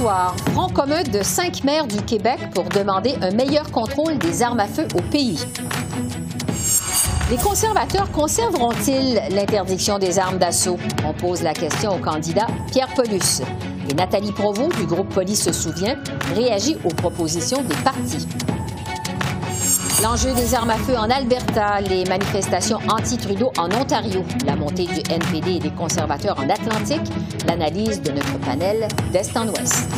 Soir, front commun de cinq maires du Québec pour demander un meilleur contrôle des armes à feu au pays. Les conservateurs conserveront-ils l'interdiction des armes d'assaut? On pose la question au candidat Pierre Paulus. Et Nathalie Provost du groupe Police se souvient réagit aux propositions des partis. L'enjeu des armes à feu en Alberta, les manifestations anti-Trudeau en Ontario, la montée du NPD et des conservateurs en Atlantique, l'analyse de notre panel d'Est en Ouest.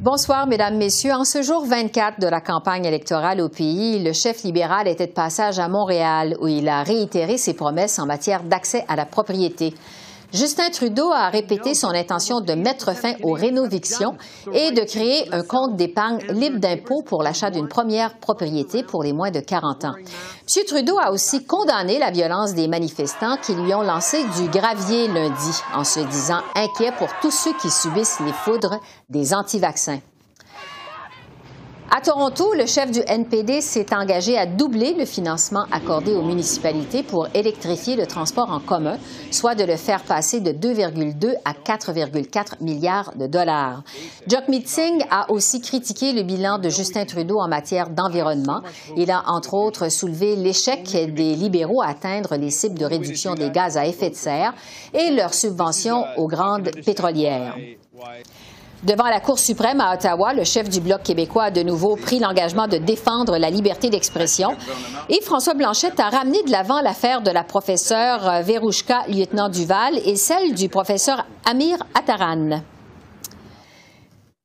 Bonsoir, Mesdames, Messieurs. En ce jour 24 de la campagne électorale au pays, le chef libéral était de passage à Montréal où il a réitéré ses promesses en matière d'accès à la propriété. Justin Trudeau a répété son intention de mettre fin aux rénovictions et de créer un compte d'épargne libre d'impôts pour l'achat d'une première propriété pour les moins de 40 ans. M. Trudeau a aussi condamné la violence des manifestants qui lui ont lancé du gravier lundi en se disant inquiet pour tous ceux qui subissent les foudres des anti-vaccins. À Toronto, le chef du NPD s'est engagé à doubler le financement accordé aux municipalités pour électrifier le transport en commun, soit de le faire passer de 2,2 à 4,4 milliards de dollars. Jagmeet Singh a aussi critiqué le bilan de Justin Trudeau en matière d'environnement. Il a entre autres soulevé l'échec des libéraux à atteindre les cibles de réduction des gaz à effet de serre et leurs subventions aux grandes pétrolières. Devant la Cour suprême à Ottawa, le chef du Bloc québécois a de nouveau pris l'engagement de défendre la liberté d'expression. Et François Blanchette a ramené de l'avant l'affaire de la professeure Verouchka, lieutenant Duval, et celle du professeur Amir Attaran.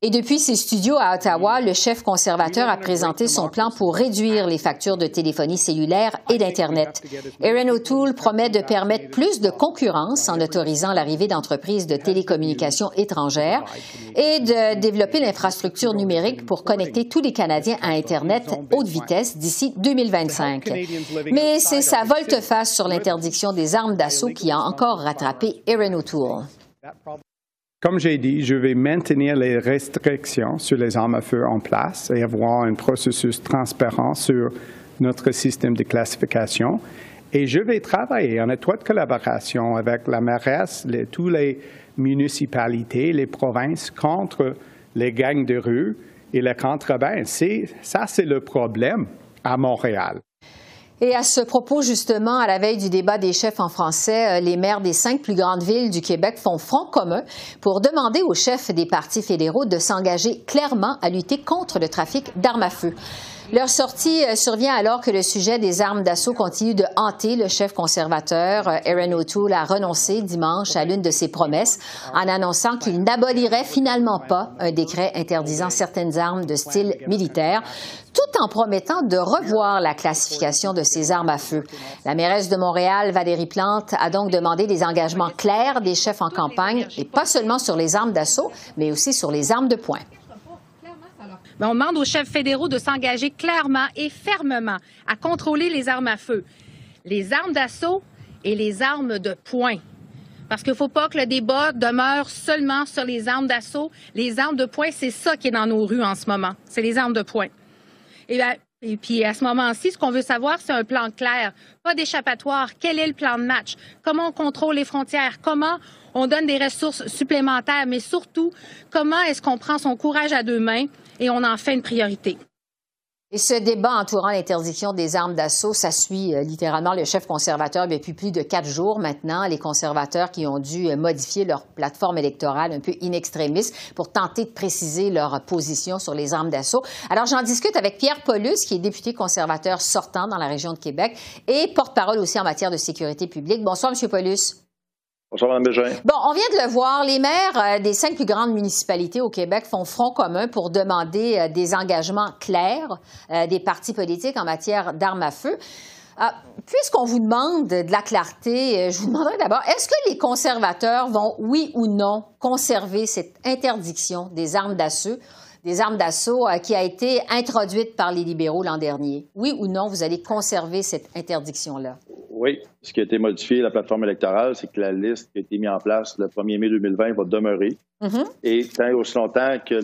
Et depuis ses studios à Ottawa, le chef conservateur a présenté son plan pour réduire les factures de téléphonie cellulaire et d'Internet. Aaron O'Toole promet de permettre plus de concurrence en autorisant l'arrivée d'entreprises de télécommunications étrangères et de développer l'infrastructure numérique pour connecter tous les Canadiens à Internet haute vitesse d'ici 2025. Mais c'est sa volte-face sur l'interdiction des armes d'assaut qui a encore rattrapé Aaron O'Toole. Comme j'ai dit, je vais maintenir les restrictions sur les armes à feu en place et avoir un processus transparent sur notre système de classification. Et je vais travailler en étroite collaboration avec la mairesse, les, les municipalités, les provinces contre les gangs de rue et la contrebande. Ça, c'est le problème à Montréal. Et à ce propos, justement, à la veille du débat des chefs en français, euh, les maires des cinq plus grandes villes du Québec font front commun pour demander aux chefs des partis fédéraux de s'engager clairement à lutter contre le trafic d'armes à feu. Leur sortie euh, survient alors que le sujet des armes d'assaut continue de hanter le chef conservateur. Euh, Aaron O'Toole a renoncé dimanche à l'une de ses promesses en annonçant qu'il n'abolirait finalement pas un décret interdisant certaines armes de style militaire, tout en promettant de revoir la classification de ces armes à feu. La mairesse de Montréal, Valérie Plante, a donc demandé des engagements clairs des chefs en campagne, et pas seulement sur les armes d'assaut, mais aussi sur les armes de poing. Ben, on demande aux chefs fédéraux de s'engager clairement et fermement à contrôler les armes à feu, les armes d'assaut et les armes de poing. Parce qu'il ne faut pas que le débat demeure seulement sur les armes d'assaut. Les armes de poing, c'est ça qui est dans nos rues en ce moment. C'est les armes de poing. Ben, et puis à ce moment-ci, ce qu'on veut savoir, c'est un plan clair, pas d'échappatoire. Quel est le plan de match? Comment on contrôle les frontières? Comment on donne des ressources supplémentaires? Mais surtout, comment est-ce qu'on prend son courage à deux mains et on en fait une priorité. Et ce débat entourant l'interdiction des armes d'assaut, ça suit euh, littéralement le chef conservateur depuis plus de quatre jours maintenant. Les conservateurs qui ont dû euh, modifier leur plateforme électorale un peu in extremis pour tenter de préciser leur position sur les armes d'assaut. Alors, j'en discute avec Pierre Paulus, qui est député conservateur sortant dans la région de Québec et porte-parole aussi en matière de sécurité publique. Bonsoir, Monsieur Paulus. Bonsoir, Mme Bégin. Bon, on vient de le voir, les maires euh, des cinq plus grandes municipalités au Québec font front commun pour demander euh, des engagements clairs euh, des partis politiques en matière d'armes à feu. Puisqu'on vous demande de la clarté, je vous demanderai d'abord, est-ce que les conservateurs vont, oui ou non, conserver cette interdiction des armes d'assaut, des armes d'assaut qui a été introduite par les libéraux l'an dernier. Oui ou non, vous allez conserver cette interdiction-là? Oui. Ce qui a été modifié, la plateforme électorale, c'est que la liste qui a été mise en place le 1er mai 2020 va demeurer. Mm-hmm. Et tant aussi longtemps que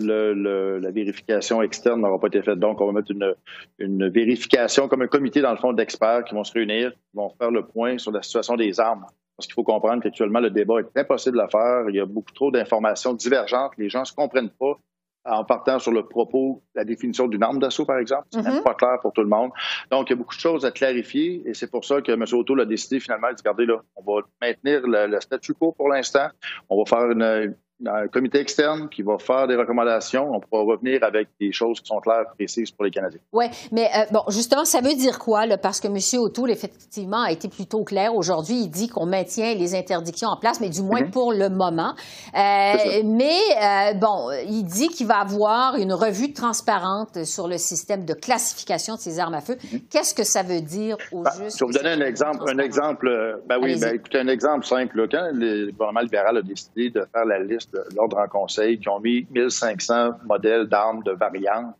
la vérification externe n'aura pas été faite. Donc, on va mettre une, une vérification comme un comité, dans le fond, d'experts qui vont se réunir, qui vont faire le point sur la situation des armes. Parce qu'il faut comprendre qu'actuellement, le débat est impossible à faire. Il y a beaucoup trop d'informations divergentes. Les gens ne se comprennent pas en partant sur le propos, la définition d'une arme d'assaut, par exemple. C'est mm pas clair pour tout le monde. Donc, il y a beaucoup de choses à clarifier et c'est pour ça que M. Auto a décidé finalement de dire, regardez là, on va maintenir le statu quo pour l'instant. On va faire une, un comité externe qui va faire des recommandations. On pourra revenir avec des choses qui sont claires, précises pour les Canadiens. Oui, mais euh, bon, justement, ça veut dire quoi? Là? Parce que M. O'Toole, effectivement, a été plutôt clair. Aujourd'hui, il dit qu'on maintient les interdictions en place, mais du moins mhm. pour le moment. Euh, mais, euh, bon, il dit qu'il va avoir une revue transparente sur le système de classification de ces armes à feu. Mhm. Qu'est-ce que ça veut dire au ben, juste? Je vais vous donner un exemple. Un exemple, ben oui, ben, écoutez, un exemple simple. Quand le gouvernement libéral a décidé de faire la liste l'ordre en conseil qui ont mis 1500 modèles d'armes de variantes.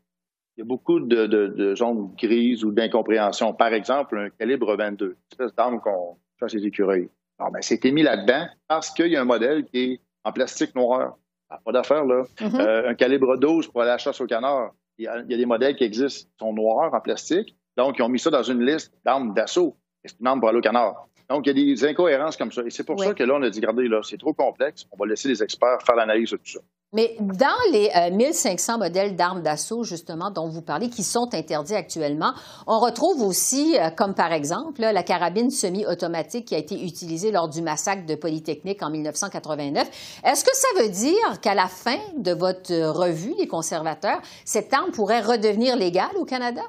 Il y a beaucoup de, zones grises ou d'incompréhension. Par exemple, un calibre 22, une espèce d'arme qu'on chasse les écureuils. Alors, ben, c'était mis là-dedans parce qu'il y a un modèle qui est en plastique noir. pas d'affaire, là. Mm-hmm. Euh, un calibre 12 pour aller à la chasse au canard. Il y, a, des modèles qui existent, qui sont noirs en plastique. Donc, ils ont mis ça dans une liste d'armes d'assaut. C'est une arme pour aller au canard. Donc, il y a des incohérences comme ça. Et c'est pour ça que là, on a dit, regardez, là, c'est trop complexe. On va laisser les experts faire l'analyse de tout ça. Mais dans les 1500 euh, modèles d'armes d'assaut, justement, dont vous parlez, qui sont interdits actuellement, on retrouve aussi, euh, comme par exemple, la carabine semi-automatique qui a été utilisée lors du massacre de Polytechnique en 1989. Est-ce que ça veut dire qu'à la fin de votre revue, les conservateurs, cette arme pourrait redevenir légale au Canada?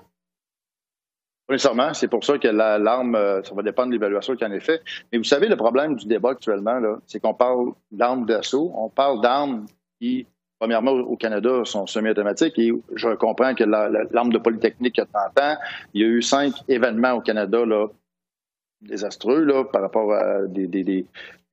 Pas nécessairement. C'est pour ça que l'arme, euh, ça va dépendre de l'évaluation qui en est faite. Mais vous savez, le problème du débat actuellement, c'est qu'on parle d'armes d'assaut. On parle d'armes qui, premièrement, au Canada, sont semi-automatiques. Et je comprends que l'arme de Polytechnique a 30 ans. Il y a eu cinq événements au Canada là, désastreux là, par rapport à des, des,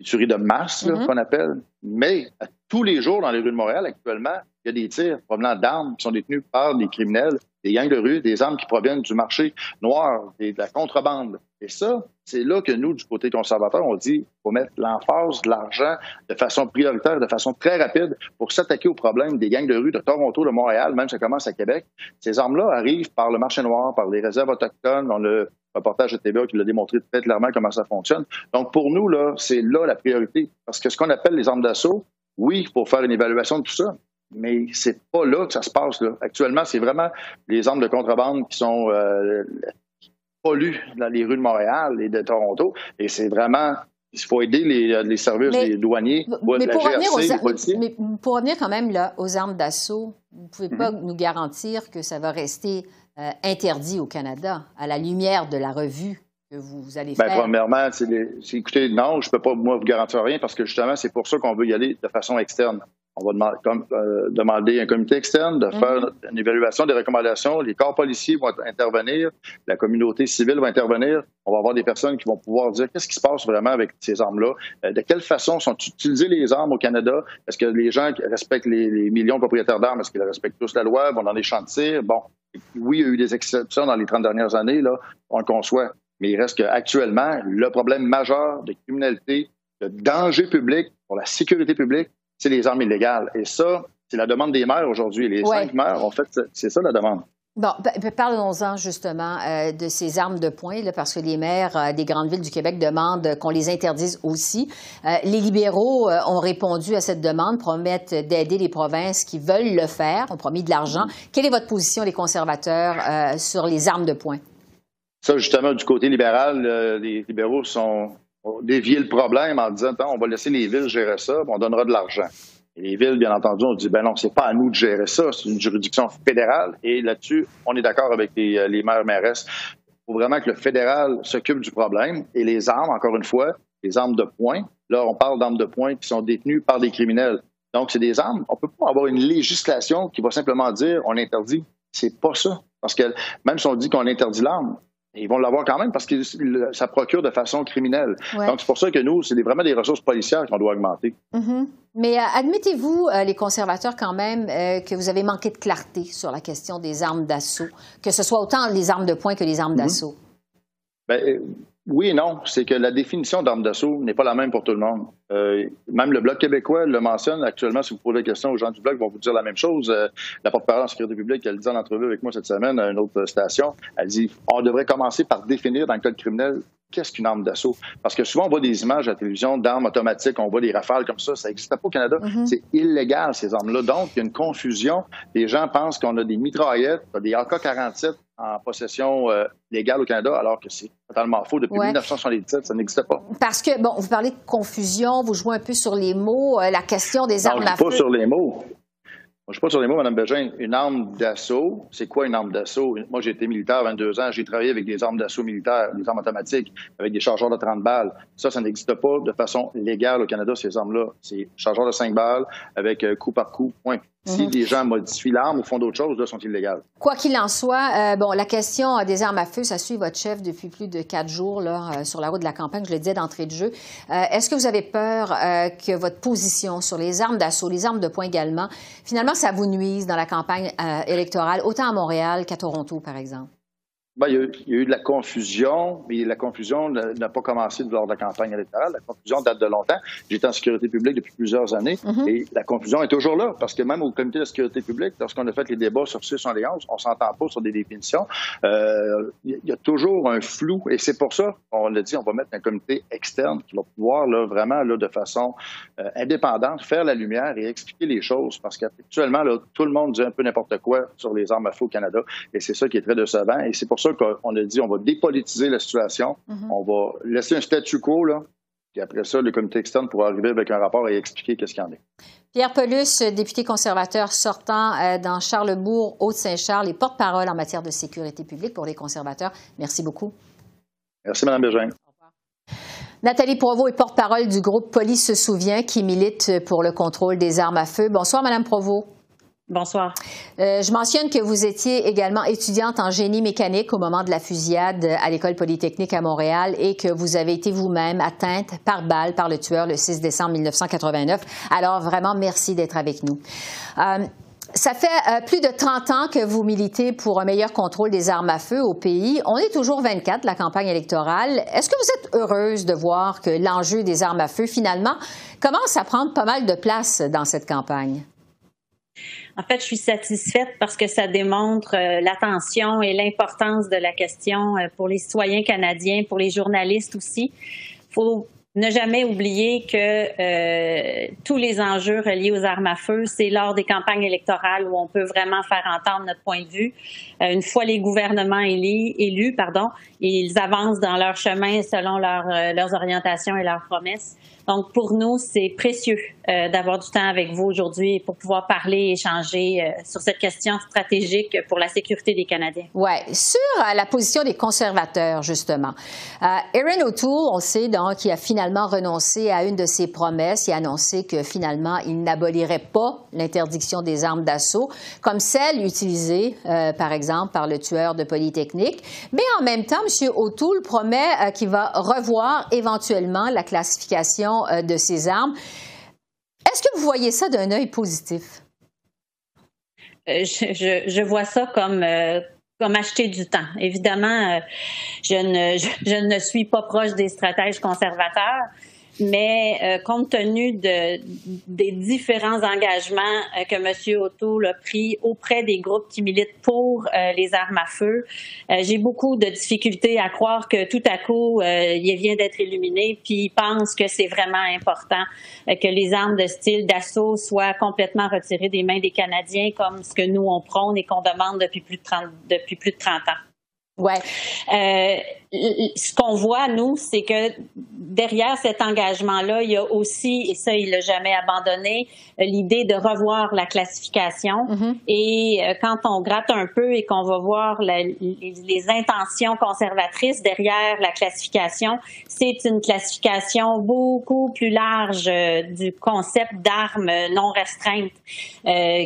tueries de masse, mm-hmm. qu'on appelle. Mais tous les jours dans les rues de Montréal, actuellement, il y a des tirs provenant d'armes qui sont détenues par des criminels des gangs de rue, des armes qui proviennent du marché noir, de la contrebande. Et ça, c'est là que nous, du côté conservateur, on dit qu'il faut mettre l'emphase de l'argent de façon prioritaire, de façon très rapide pour s'attaquer au problème des gangs de rue de Toronto, de Montréal, même ça commence à Québec. Ces armes-là arrivent par le marché noir, par les réserves autochtones. On le reportage de TVA qui l'a démontré très clairement comment ça fonctionne. Donc, pour nous, là, c'est là la priorité. Parce que ce qu'on appelle les armes d'assaut, oui, il faut faire une évaluation de tout ça, mais c'est pas là que ça se passe. Là. Actuellement, c'est vraiment les armes de contrebande qui sont euh, pollues dans les rues de Montréal et de Toronto. Et c'est vraiment il faut aider les, services, les douaniers, mais pour, GRC, mais pour revenir quand même là, aux armes d'assaut, vous ne pouvez pas mhm. nous garantir que ça va rester euh, interdit au Canada à la lumière de la revue que vous, allez ben, faire? Premièrement, c'est écoutez, non, je ne peux pas moi vous garantir rien parce que justement, c'est pour ça qu'on veut y aller de façon externe. On va demander, comme, euh, demander un comité externe de faire mhm. une évaluation des recommandations. Les corps policiers vont intervenir, la communauté civile va intervenir. On va avoir des personnes qui vont pouvoir dire qu'est-ce qui se passe vraiment avec ces armes-là, euh, de quelle façon sont utilisées les armes au Canada? Est-ce que les gens respectent les, millions de propriétaires d'armes, est-ce qu'ils respectent tous la loi, vont dans les champs de tir? Bon, oui, il y a eu des exceptions dans les 30 dernières années, là, on le conçoit. Mais il reste qu'actuellement, le problème majeur de criminalité, de danger public pour la sécurité publique, c'est les armes illégales. Et ça, c'est la demande des maires aujourd'hui. Les cinq maires, en fait, c'est ça la demande. Bon, parlons-en justement euh, de ces armes de poing, parce que les maires euh, des grandes villes du Québec demandent qu'on les interdise aussi. Euh, les libéraux ont répondu à cette demande, promettent d'aider les provinces qui veulent le faire, ont promis de l'argent. Quelle est votre position, les conservateurs, sur les armes de poing? Ça, justement, du côté libéral, les libéraux sont dévié le problème en disant on va laisser les villes gérer ça, on donnera de l'argent. Les villes, bien entendu, ont dit ben non, c'est pas à nous de gérer ça, c'est une juridiction fédérale. Et là-dessus, on est d'accord avec les, euh, les maires mairesses. Il faut vraiment que le fédéral s'occupe du problème. Et les armes, encore une fois, les armes de poing. Là, on parle d'armes de poing qui sont détenues par des criminels. Donc, c'est des armes. On peut pas avoir une législation qui va simplement dire on interdit. C'est pas ça. Parce que même si on dit qu'on interdit l'arme, ils vont l'avoir quand même parce que ça procure de façon criminelle. Donc, c'est pour ça que nous, c'est vraiment des ressources policières qu'on doit augmenter. Mm-hmm. Mais euh, admettez-vous, euh, les conservateurs, quand même, euh, que vous avez manqué de clarté sur la question des armes d'assaut, que ce soit autant les armes de poing que les armes mm-hmm. d'assaut? Ben, oui et non. C'est que la définition d'arme d'assaut n'est pas la même pour tout le monde. Euh, même le Bloc québécois le mentionne actuellement. Si vous posez la question aux gens du Bloc, ils vont vous dire la même chose. Euh, la porte-parole en sécurité publique, elle dit en entrevue avec moi cette semaine à une autre station, elle dit on devrait commencer par définir dans le code criminel qu'est-ce qu'une arme d'assaut? Parce que souvent, on voit des images à la télévision d'armes automatiques, on voit des rafales comme ça. Ça n'existe pas au Canada. Mm-hmm. C'est illégal, ces armes-là. Donc, il y a une confusion. Les gens pensent qu'on a des mitraillettes, des AK-47 en possession euh, légale au Canada, alors que c'est totalement faux. Depuis 1977, ça n'existait pas. Parce que, bon, vous parlez de confusion, vous jouez un peu sur les mots, euh, la question des armes à feu. pas sur les mots. Je ne suis pas sur les mots, Mme Bégin. Une arme d'assaut, c'est quoi une arme d'assaut? Moi, j'ai été militaire à 22 ans. J'ai travaillé avec des armes d'assaut militaires, des armes automatiques, avec des chargeurs de 30 balles. Ça, ça n'existe pas de façon légale au Canada, ces armes-là. C'est chargeurs de 5 balles avec euh, coup par coup, point. Si les mhm. gens modifient l'arme ou font d'autres choses, là, sont illégales. Quoi qu'il en soit, euh, bon, la question des armes à feu, ça suit votre chef depuis plus de quatre jours là, euh, sur la route de la campagne. Je le disais d'entrée de jeu. Euh, est-ce que vous avez peur que votre position sur les armes d'assaut, les armes de poing également, finalement, ça vous nuise dans la campagne électorale, autant à Montréal qu'à Toronto, par exemple? Ben, il, y a, eu de la confusion, mais la confusion n'a pas commencé lors de la campagne électorale. La confusion date de longtemps. J'étais en sécurité publique depuis plusieurs années mm-hmm. et la confusion est toujours là parce que même au comité de sécurité publique, lorsqu'on a fait les débats sur 611, on s'entend pas sur des définitions. Euh, il y a toujours un flou et c'est pour ça qu'on a dit on va mettre un comité externe qui va pouvoir là, vraiment là, de façon euh, indépendante faire la lumière et expliquer les choses parce qu'actuellement tout le monde dit un peu n'importe quoi sur les armes à feu au Canada et c'est ça qui est très décevant et c'est pour ça qu'on a dit on va dépolitiser la situation, mhm. on va laisser un statu quo, là, puis après ça, le comité externe pourra arriver avec un rapport et expliquer qu'est-ce qu'il y en est. Pierre Pelus, député conservateur sortant euh, dans Charlebourg, Haute-Saint-Charles et porte-parole en matière de sécurité publique pour les conservateurs. Merci beaucoup. Merci, Mme Bégin. Nathalie Provost est porte-parole du groupe Police se souvient qui milite pour le contrôle des armes à feu. Bonsoir, Mme Provost. Bonsoir. Euh, je mentionne que vous étiez également étudiante en génie mécanique au moment de la fusillade à l'École polytechnique à Montréal et que vous avez été vous-même atteinte par balle par le tueur le 6 décembre 1989. Alors vraiment, merci d'être avec nous. Euh, ça fait euh, plus de 30 ans que vous militez pour un meilleur contrôle des armes à feu au pays. On est toujours 24, la campagne électorale. Est-ce que vous êtes heureuse de voir que l'enjeu des armes à feu, finalement, commence à prendre pas mal de place dans cette campagne? En fait, je suis satisfaite parce que ça démontre euh, l'attention et l'importance de la question euh, pour les citoyens canadiens, pour les journalistes aussi. Il faut ne jamais oublier que euh, tous les enjeux reliés aux armes à feu, c'est lors des campagnes électorales où on peut vraiment faire entendre notre point de vue. une fois les gouvernements élus, élus pardon, ils avancent dans leur chemin selon leurs orientations et leurs promesses. Donc, pour nous, c'est précieux euh, d'avoir du temps avec vous aujourd'hui pour pouvoir parler et échanger euh, sur cette question stratégique pour la sécurité des Canadiens. Oui. Sur euh, la position des conservateurs, justement. Erin O'Toole, on sait donc, qui a finalement renoncé à une de ses promesses. A annoncé que finalement, il n'abolirait pas l'interdiction des armes d'assaut, comme celle utilisée, par exemple, par le tueur de Polytechnique. Mais en même temps, M. O'Toole promet qu'il va revoir éventuellement la classification euh, de ces armes. Est-ce que vous voyez ça d'un œil positif? Euh, je, vois ça comme, euh, comme acheter du temps. Évidemment, je, ne, je, ne suis pas proche des stratèges conservateurs, mais euh, compte tenu de, des différents engagements euh, que M. O'Toole a pris auprès des groupes qui militent pour euh, les armes à feu, j'ai beaucoup de difficultés à croire que tout à coup, il vient d'être illuminé, puis il pense que c'est vraiment important que les armes de style d'assaut soient complètement retirées des mains des Canadiens, comme ce que nous, on prône et qu'on demande depuis plus de 30, depuis plus de 30 ans. Ouais. Euh, ce qu'on voit, nous, c'est que derrière cet engagement-là, il y a aussi, et ça, il l'a jamais abandonné, euh, l'idée de revoir la classification. Mm-hmm. Et euh, quand on gratte un peu et qu'on va voir les, intentions conservatrices derrière la classification, c'est une classification beaucoup plus large du concept d'armes non restreintes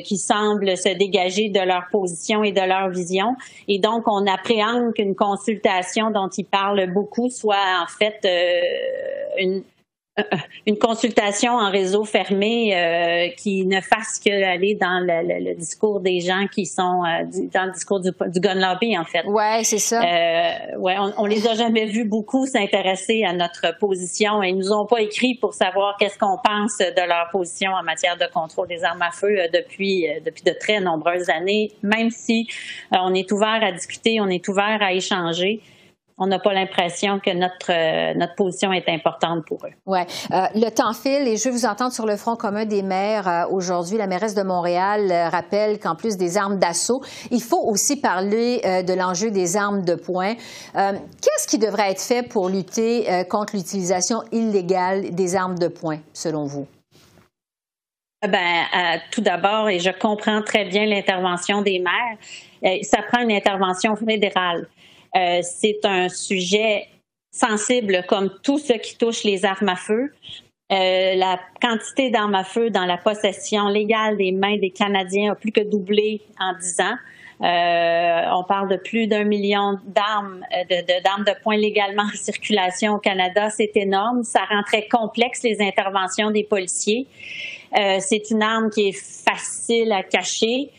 qui semble se dégager de leur position et de leur vision. Et donc, on appréhende qu'une consultation dont il parle beaucoup soit en fait euh, une, une consultation en réseau fermé euh, qui ne fasse que aller dans le, discours des gens qui sont dans le discours du, gun lobby en fait. Ouais, c'est ça. ouais, on, on, les a jamais vus beaucoup s'intéresser à notre position et ils nous ont pas écrit pour savoir qu'est-ce qu'on pense de leur position en matière de contrôle des armes à feu depuis depuis de très nombreuses années. Même si on est ouvert à discuter, on est ouvert à échanger on n'a pas l'impression que notre euh, notre position est importante pour eux. Ouais, euh, le temps file et je veux vous entendre sur le front commun des maires euh, aujourd'hui. La mairesse de Montréal rappelle qu'en plus des armes d'assaut, il faut aussi parler de l'enjeu des armes de poing. Qu'est-ce qui devrait être fait pour lutter contre l'utilisation illégale des armes de poing, selon vous? Ben, tout d'abord, et je comprends très bien l'intervention des maires, ça prend une intervention fédérale. Euh, c'est un sujet sensible comme tout ce qui touche les armes à feu. Euh, la quantité d'armes à feu dans la possession légale des mains des Canadiens a plus que doublé en dix ans. Euh, on parle de plus d'un million d'armes, de, d'armes de poing légalement en circulation au Canada. C'est énorme. Ça rend très complexe les interventions des policiers. c'est une arme qui est facile à cacher.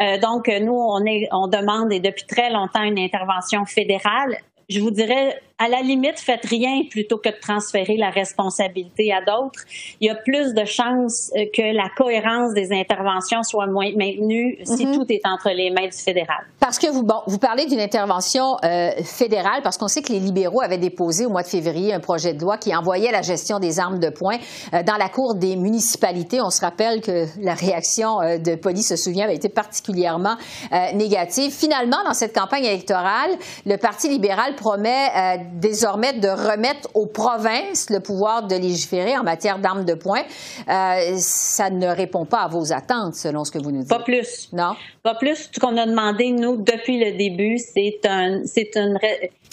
Euh, donc, nous, on, est, on demande, et depuis très longtemps, une intervention fédérale. Je vous dirais, à la limite, faites rien plutôt que de transférer la responsabilité à d'autres. Il y a plus de chances euh, que la cohérence des interventions soit moins maintenue si mhm. tout est entre les mains du fédéral. Parce que vous, bon, vous parlez d'une intervention euh, fédérale, parce qu'on sait que les libéraux avaient déposé au mois de février un projet de loi qui envoyait la gestion des armes de poing euh, dans la cour des municipalités. On se rappelle que la réaction de police, se souvient, avait été particulièrement négative. Finalement, dans cette campagne électorale, le Parti libéral promet désormais de remettre aux provinces le pouvoir de légiférer en matière d'armes de poing. Euh, ça ne répond pas à vos attentes, selon ce que vous nous dites. Pas plus. Non? Pas plus. Ce qu'on a demandé, nous, depuis le début, c'est un, c'est une,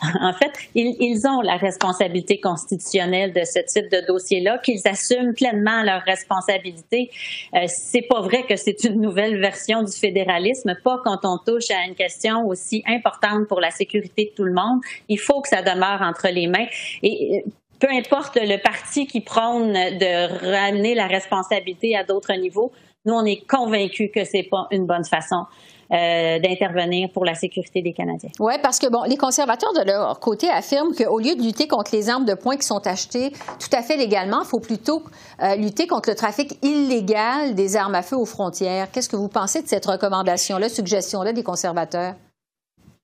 en fait, ils, ont la responsabilité constitutionnelle de ce type de dossier-là, qu'ils assument pleinement leur responsabilité. Euh, c'est pas vrai que c'est une nouvelle version du fédéralisme, pas quand on touche à une question aussi importante pour la sécurité de tout le monde. Il faut que ça entre les mains. Et peu importe le parti qui prône de ramener la responsabilité à d'autres niveaux, nous, on est convaincus que c'est pas une bonne façon. Euh, d'intervenir pour la sécurité des Canadiens. Oui, parce que bon, les conservateurs de leur côté affirment qu'au lieu de lutter contre les armes de poing qui sont achetées tout à fait légalement, il faut plutôt euh, lutter contre le trafic illégal des armes à feu aux frontières. Qu'est-ce que vous pensez de cette recommandation-là, suggestion-là des conservateurs?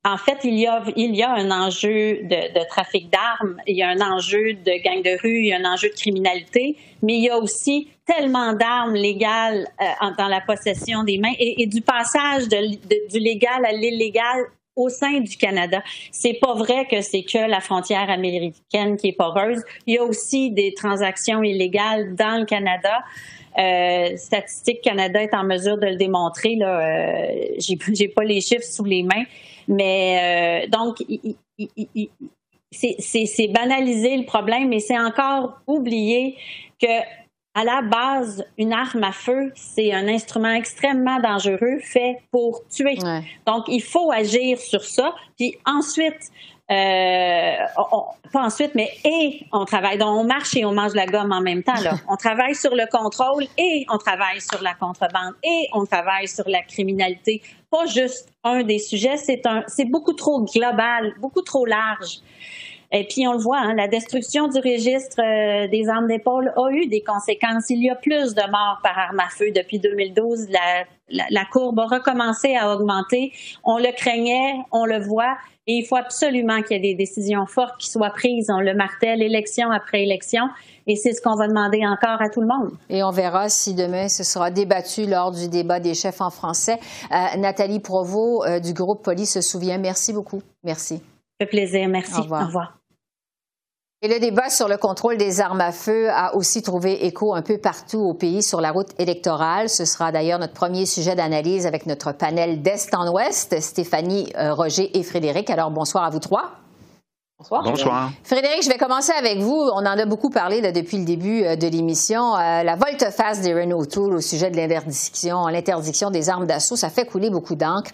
En fait, il y a, un enjeu de, trafic d'armes, il y a un enjeu de gang de rue, il y a un enjeu de criminalité, mais il y a aussi tellement d'armes légales euh, dans la possession des mains et, du passage du légal à l'illégal au sein du Canada. C'est pas vrai que c'est que la frontière américaine qui est poreuse. Il y a aussi des transactions illégales dans le Canada. Euh, Statistique Canada est en mesure de le démontrer. Là, euh, j'ai pas les chiffres sous les mains, mais euh, donc, c'est banaliser le problème, mais c'est encore oublier que à la base, une arme à feu, c'est un instrument extrêmement dangereux fait pour tuer. Donc, il faut agir sur ça. Puis ensuite, euh, pas ensuite, mais et on travaille. Donc, on marche et on mange la gomme en même temps. Là. on travaille sur le contrôle et on travaille sur la contrebande et on travaille sur la criminalité. Pas juste un des sujets, c'est un, c'est beaucoup trop global, beaucoup trop large. Et puis on le voit, hein, la destruction du registre euh, des armes d'épaule a eu des conséquences. Il y a plus de morts par arme à feu depuis 2012. La, courbe a recommencé à augmenter. On le craignait, on le voit. Et il faut absolument qu'il y ait des décisions fortes qui soient prises. On le martèle élection après élection. Et c'est ce qu'on va demander encore à tout le monde. Et on verra si demain ce sera débattu lors du débat des chefs en français. Euh, Nathalie Provost euh, du groupe Police se souvient. Merci beaucoup. Merci. Ça fait plaisir. Merci. Au revoir. Et le débat sur le contrôle des armes à feu a aussi trouvé écho un peu partout au pays sur la route électorale. Ce sera d'ailleurs notre premier sujet d'analyse avec notre panel d'Est en Ouest, Stéphanie, euh, Roger et Frédéric. Alors bonsoir à vous trois. Bonsoir. Bonsoir. Frédéric, je vais commencer avec vous. On en a beaucoup parlé depuis le début euh, de l'émission. Euh, la volte-face d'Erin O'Toole au sujet de l'interdiction, l'interdiction des armes d'assaut, ça fait couler beaucoup d'encre.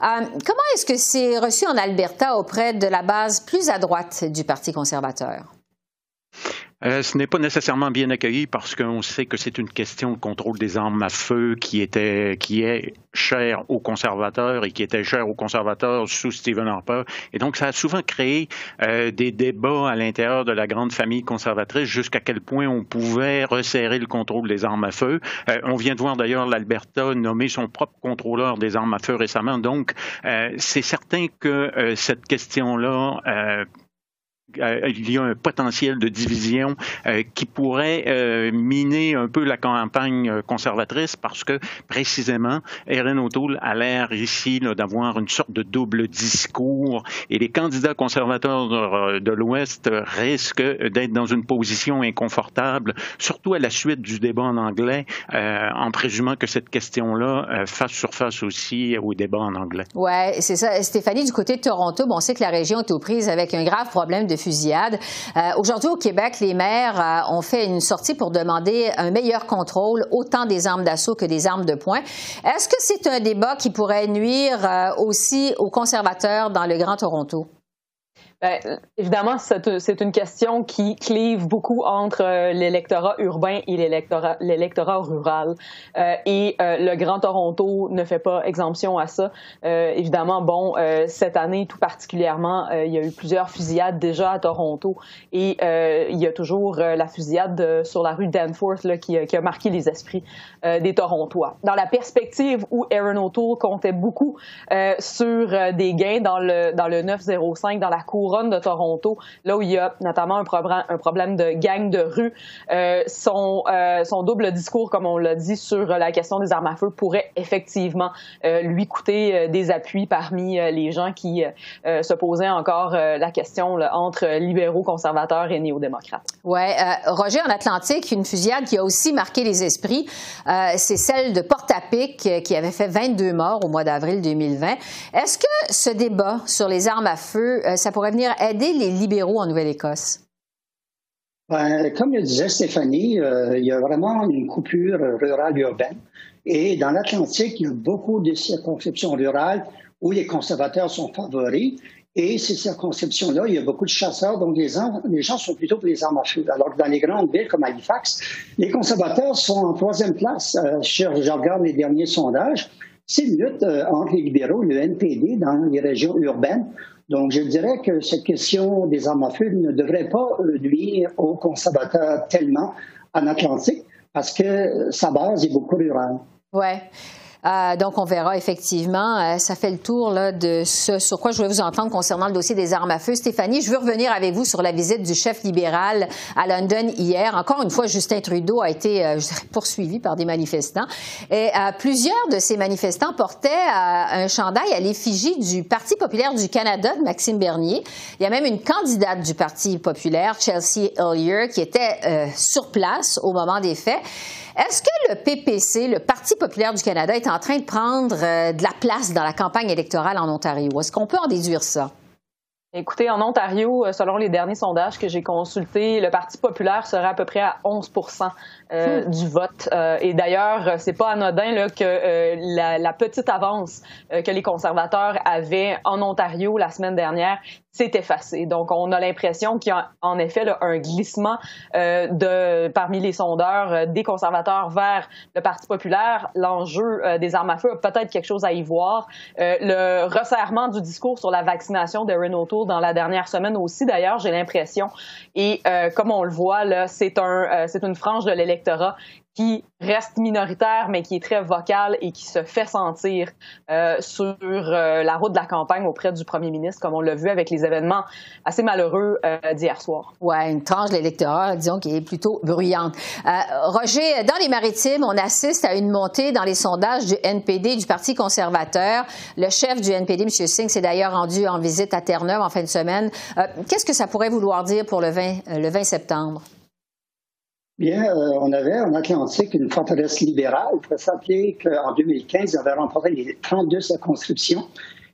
Euh, comment est-ce que c'est reçu en Alberta auprès de la base plus à droite du Parti conservateur? Euh, ce n'est pas nécessairement bien accueilli parce qu'on sait que c'est une question de contrôle des armes à feu qui était, qui est chère aux conservateurs et qui était chère aux conservateurs sous Stephen Harper. Et donc, ça a souvent créé euh, des débats à l'intérieur de la grande famille conservatrice jusqu'à quel point on pouvait resserrer le contrôle des armes à feu. Euh, on vient de voir d'ailleurs l'Alberta nommer son propre contrôleur des armes à feu récemment. Donc, c'est certain que cette question-là euh, il y a un potentiel de division euh, qui pourrait euh, miner un peu la campagne conservatrice parce que précisément, Erin O'Toole a l'air ici d'avoir une sorte de double discours et les candidats conservateurs de, l'Ouest risquent d'être dans une position inconfortable, surtout à la suite du débat en anglais, en présumant que cette question-là fasse surface aussi au débat en anglais. Oui, c'est ça. Stéphanie, du côté de Toronto, bon, on sait que la région est aux prises avec un grave problème de fusillade. Euh, aujourd'hui, au Québec, les maires euh, ont fait une sortie pour demander un meilleur contrôle, autant des armes d'assaut que des armes de poing. Est-ce que c'est un débat qui pourrait nuire euh, aussi aux conservateurs dans le Grand Toronto? Ben, évidemment, c'est une question qui clive beaucoup entre euh, l'électorat urbain et l'électorat rural. Euh, et euh, le Grand Toronto ne fait pas exemption à ça. évidemment, bon, cette année tout particulièrement, il y a eu plusieurs fusillades déjà à Toronto et il y a toujours la fusillade sur la rue Danforth qui, a marqué les esprits des Torontois. Dans la perspective où Aaron O'Toole comptait beaucoup sur des gains dans le, dans le 905, dans la cour de Toronto, là où il y a notamment un, problème, de gang de rue. Euh, son, euh, son double discours, comme on l'a dit, sur la question des armes à feu pourrait effectivement euh, lui coûter des appuis parmi les gens qui se posaient encore la question entre libéraux, conservateurs et néo-démocrates. Ouais, Roger, en Atlantique, une fusillade qui a aussi marqué les esprits, c'est celle de Portapic qui avait fait 22 morts au mois d'avril 2020. Est-ce que ce débat sur les armes à feu, ça pourrait venir aider les libéraux en Nouvelle-Écosse? Ben, comme le disait Stéphanie, euh, il y a vraiment une coupure rurale urbaine. Et dans l'Atlantique, il y a beaucoup de circonscriptions rurales où les conservateurs sont favoris. Et ces circonscriptions-là, il y a beaucoup de chasseurs, donc les, gens sont plutôt pour les armes à feu. Alors que dans les grandes villes comme Halifax, les conservateurs sont en troisième place. Euh, je, regarde les derniers sondages. C'est une lutte euh, entre les libéraux et le NPD dans les régions urbaines. Donc, je dirais que cette question des armes à feu ne devrait pas nuire aux conservateurs tellement en Atlantique parce que sa base est beaucoup rurale. Ouais. Euh, donc, on verra effectivement. Euh, ça fait le tour là, de ce sur quoi je voulais vous entendre concernant le dossier des armes à feu. Stéphanie, je veux revenir avec vous sur la visite du chef libéral à London hier. Encore une fois, Justin Trudeau a été euh, poursuivi par des manifestants. Et plusieurs de ces manifestants portaient un chandail à l'effigie du Parti populaire du Canada de Maxime Bernier. Il y a même une candidate du Parti populaire, Chelsea Hillier, qui était sur place au moment des faits. Est-ce que le PPC, le Parti populaire du Canada, est en train de prendre euh, de la place dans la campagne électorale en Ontario? Est-ce qu'on peut en déduire ça? Écoutez, en Ontario, euh, selon les derniers sondages que j'ai consultés, le Parti populaire serait à peu près à 11 euh, hmm. du vote. et d'ailleurs, c'est pas anodin là, que la, petite avance que les conservateurs avaient en Ontario la semaine dernière s'est effacé. Donc, on a l'impression qu'il y a en effet un glissement euh, de parmi les sondeurs euh, des conservateurs vers le Parti populaire. L'enjeu euh, des armes à feu a peut-être quelque chose à y voir. le resserrement du discours sur la vaccination d'Erin O'Toole dans la dernière semaine aussi, d'ailleurs, j'ai l'impression. Et comme on le voit, là, c'est un, c'est une frange de l'électorat qui reste minoritaire, mais qui est très vocal et qui se fait sentir euh, sur euh, la route de la campagne auprès du premier ministre, comme on l'a vu avec les événements assez malheureux euh, d'hier soir. Oui, une tranche de l'électorat, disons, qui est plutôt bruyante. Roger, dans les maritimes, on assiste à une montée dans les sondages du NPD, du Parti conservateur. Le chef du NPD, M. Singh, s'est d'ailleurs rendu en visite à Terre-Neuve en fin de semaine. Qu'est-ce que ça pourrait vouloir dire pour le 20, le 20 septembre? Bien, euh, on avait en Atlantique une forteresse libérale. Il faut s'appeler qu'en 2015, ils avaient remporté les 32 circonscriptions.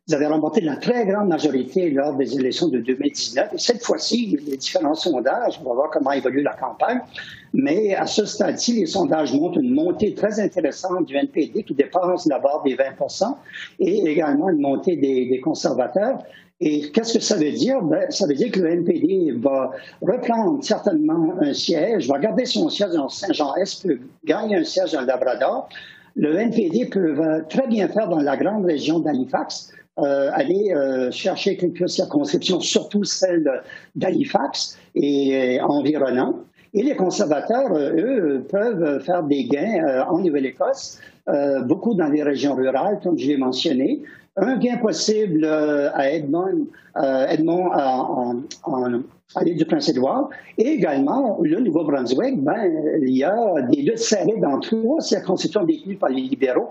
Ils avaient remporté la très grande majorité lors des élections de 2019. Et cette fois-ci, les différents sondages, on va voir comment évolue la campagne. Mais à ce stade-ci, les sondages montrent une montée très intéressante du NPD qui dépasse la barre des 20% et également une montée des conservateurs. Et qu'est-ce que ça veut dire? Ben, ça veut dire que le NPD va reprendre certainement un siège, va garder son siège dans Saint-Jean-Est, peut gagner un siège dans le Labrador. Le NPD peut très bien faire dans la grande région d'Halifax, euh, aller euh, chercher quelques circonscriptions, surtout celle d'Halifax et euh, environnant. Et les conservateurs, eux, peuvent faire des gains en Nouvelle-Écosse, beaucoup dans les régions rurales, comme je l'ai mentionné, un gain possible à Edmond, Edmond à l'île du Prince-Édouard. Et également, le Nouveau-Brunswick, ben, il y a des luttes serrées dans trois circonscriptions détenues par les libéraux.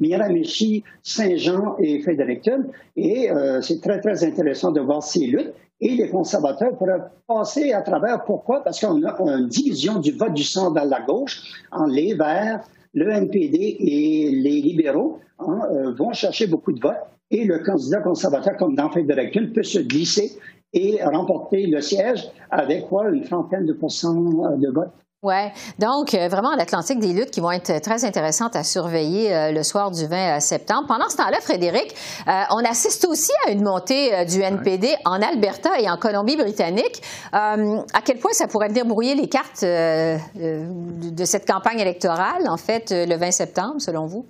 Miramichi, Saint-Jean et Fredericton. Et euh, c'est très, très intéressant de voir ces luttes. Et les conservateurs pourraient passer à travers. Pourquoi? Parce qu'on a une division du vote du centre vers la gauche, en les verts, le NPD et les libéraux hein, euh, vont chercher beaucoup de votes et le candidat conservateur, comme dans Fredericton, peut se glisser et remporter le siège avec quoi une trentaine de pourcents euh, de votes. Oui, donc euh, vraiment l'Atlantique des luttes qui vont être très intéressantes à surveiller le soir du 20 septembre. Pendant ce temps-là, Frédéric, on assiste aussi à une montée du NPD en Alberta et en Colombie-Britannique. à quel point ça pourrait venir brouiller les cartes de cette campagne électorale, en fait, le 20 septembre, selon vous?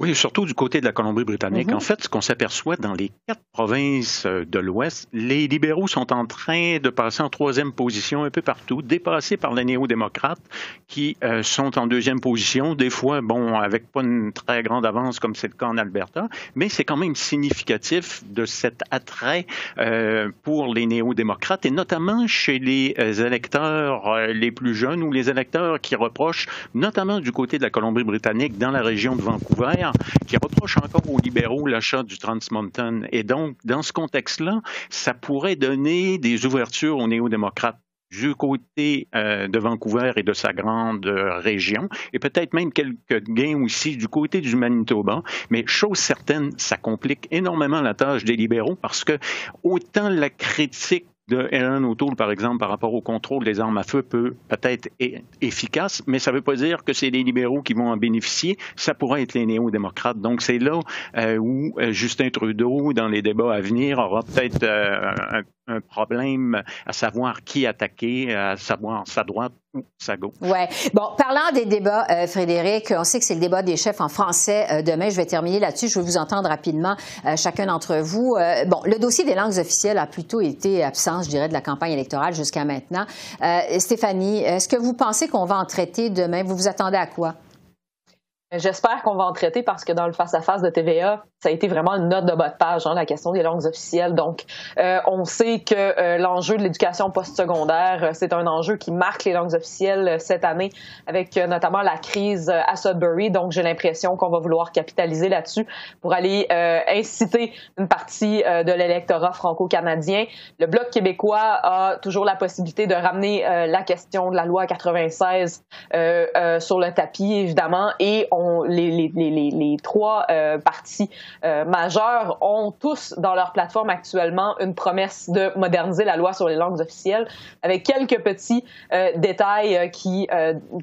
Oui, surtout du côté de la Colombie-Britannique. En fait, ce qu'on s'aperçoit dans les quatre provinces euh, de l'Ouest, les libéraux sont en train de passer en troisième position un peu partout, dépassés par les néo-démocrates qui euh, sont en deuxième position, des fois, bon, avec pas une très grande avance comme c'est le cas en Alberta, mais c'est quand même significatif de cet attrait euh, pour les néo-démocrates et notamment chez les électeurs les plus jeunes ou les électeurs qui reprochent, notamment du côté de la Colombie-Britannique, dans la région de Vancouver, qui reproche encore aux libéraux l'achat du Trans Mountain. Et donc, dans ce contexte-là, ça pourrait donner des ouvertures aux néo-démocrates du côté euh, de Vancouver et de sa grande euh, région, et peut-être même quelques gains aussi du côté du Manitoba. Mais chose certaine, ça complique énormément la tâche des libéraux parce que autant la critique de Aaron O'Toole, par exemple, par rapport au contrôle des armes à feu peut peut-être être efficace, mais ça ne veut pas dire que c'est les libéraux qui vont en bénéficier. Ça pourrait être les néo-démocrates. Donc, c'est là euh, où euh, Justin Trudeau, dans les débats à venir, aura peut-être euh, un, un, problème à savoir qui attaquer, à savoir sa droite ça Oui. Bon, parlant des débats, euh, Frédéric, on sait que c'est le débat des chefs en français euh, demain. Je vais terminer là-dessus. Je vais vous entendre rapidement, euh, chacun d'entre vous. bon, le dossier des langues officielles a plutôt été absent, je dirais, de la campagne électorale jusqu'à maintenant. Stéphanie, est-ce que vous pensez qu'on va en traiter demain? Vous vous attendez à quoi? J'espère qu'on va en traiter parce que dans le face-à-face de TVA, ça a été vraiment une note de bas de page, hein, la question des langues officielles. Donc, euh, on sait que euh, l'enjeu de l'éducation postsecondaire, euh, c'est un enjeu qui marque les langues officielles cette année, avec notamment la crise à Sudbury. Donc, j'ai l'impression qu'on va vouloir capitaliser là-dessus pour aller inciter une partie de l'électorat franco-canadien. Le Bloc québécois a toujours la possibilité de ramener la question de la loi 96 sur le tapis, évidemment, et les, trois euh, partis euh, majeurs ont tous dans leur plateforme actuellement une promesse de moderniser la loi sur les langues officielles, avec quelques petits euh, détails qui,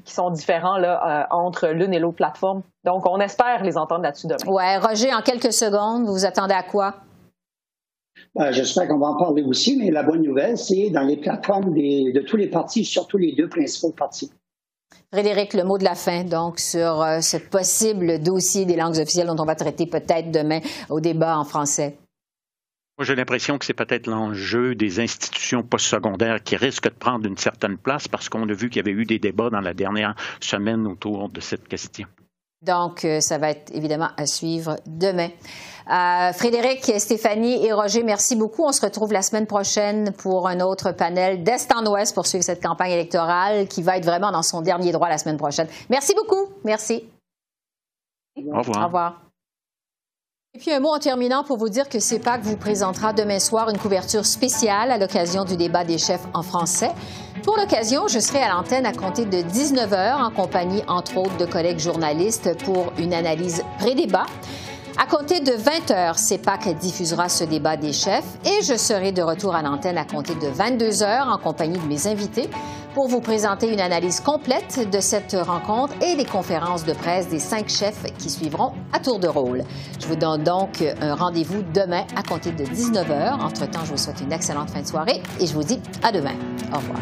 qui sont différents là, entre l'une et l'autre plateforme. Donc, on espère les entendre là-dessus demain. Ouais, Roger, en quelques secondes, vous vous attendez à quoi? Ben, j'espère qu'on va en parler aussi, mais la bonne nouvelle, c'est dans les plateformes de tous les partis, surtout les deux principaux partis. Frédéric, le mot de la fin, donc, sur euh, ce possible dossier des langues officielles dont on va traiter peut-être demain au débat en français. Moi, j'ai l'impression que c'est peut-être l'enjeu des institutions postsecondaires qui risquent de prendre une certaine place parce qu'on a vu qu'il y avait eu des débats dans la dernière semaine autour de cette question. Donc, euh, ça va être évidemment à suivre demain. Euh, Frédéric, Stéphanie et Roger, merci beaucoup. On se retrouve la semaine prochaine pour un autre panel d'Est en Ouest pour suivre cette campagne électorale qui va être vraiment dans son dernier droit la semaine prochaine. Merci beaucoup. Merci. Au revoir. Au revoir. Et puis un mot en terminant pour vous dire que CEPAC vous présentera demain soir une couverture spéciale à l'occasion du débat des chefs en français. Pour l'occasion, je serai à l'antenne à compter de 19h en compagnie, entre autres, de collègues journalistes pour une analyse pré-débat. À compter de 20 heures, CEPAC diffusera ce débat des chefs et je serai de retour à l'antenne à compter de 22 heures en compagnie de mes invités pour vous présenter une analyse complète de cette rencontre et des conférences de presse des cinq chefs qui suivront à tour de rôle. Je vous donne donc un rendez-vous demain à compter de 19 heures. Entre-temps, je vous souhaite une excellente fin de soirée et je vous dis à demain. Au revoir.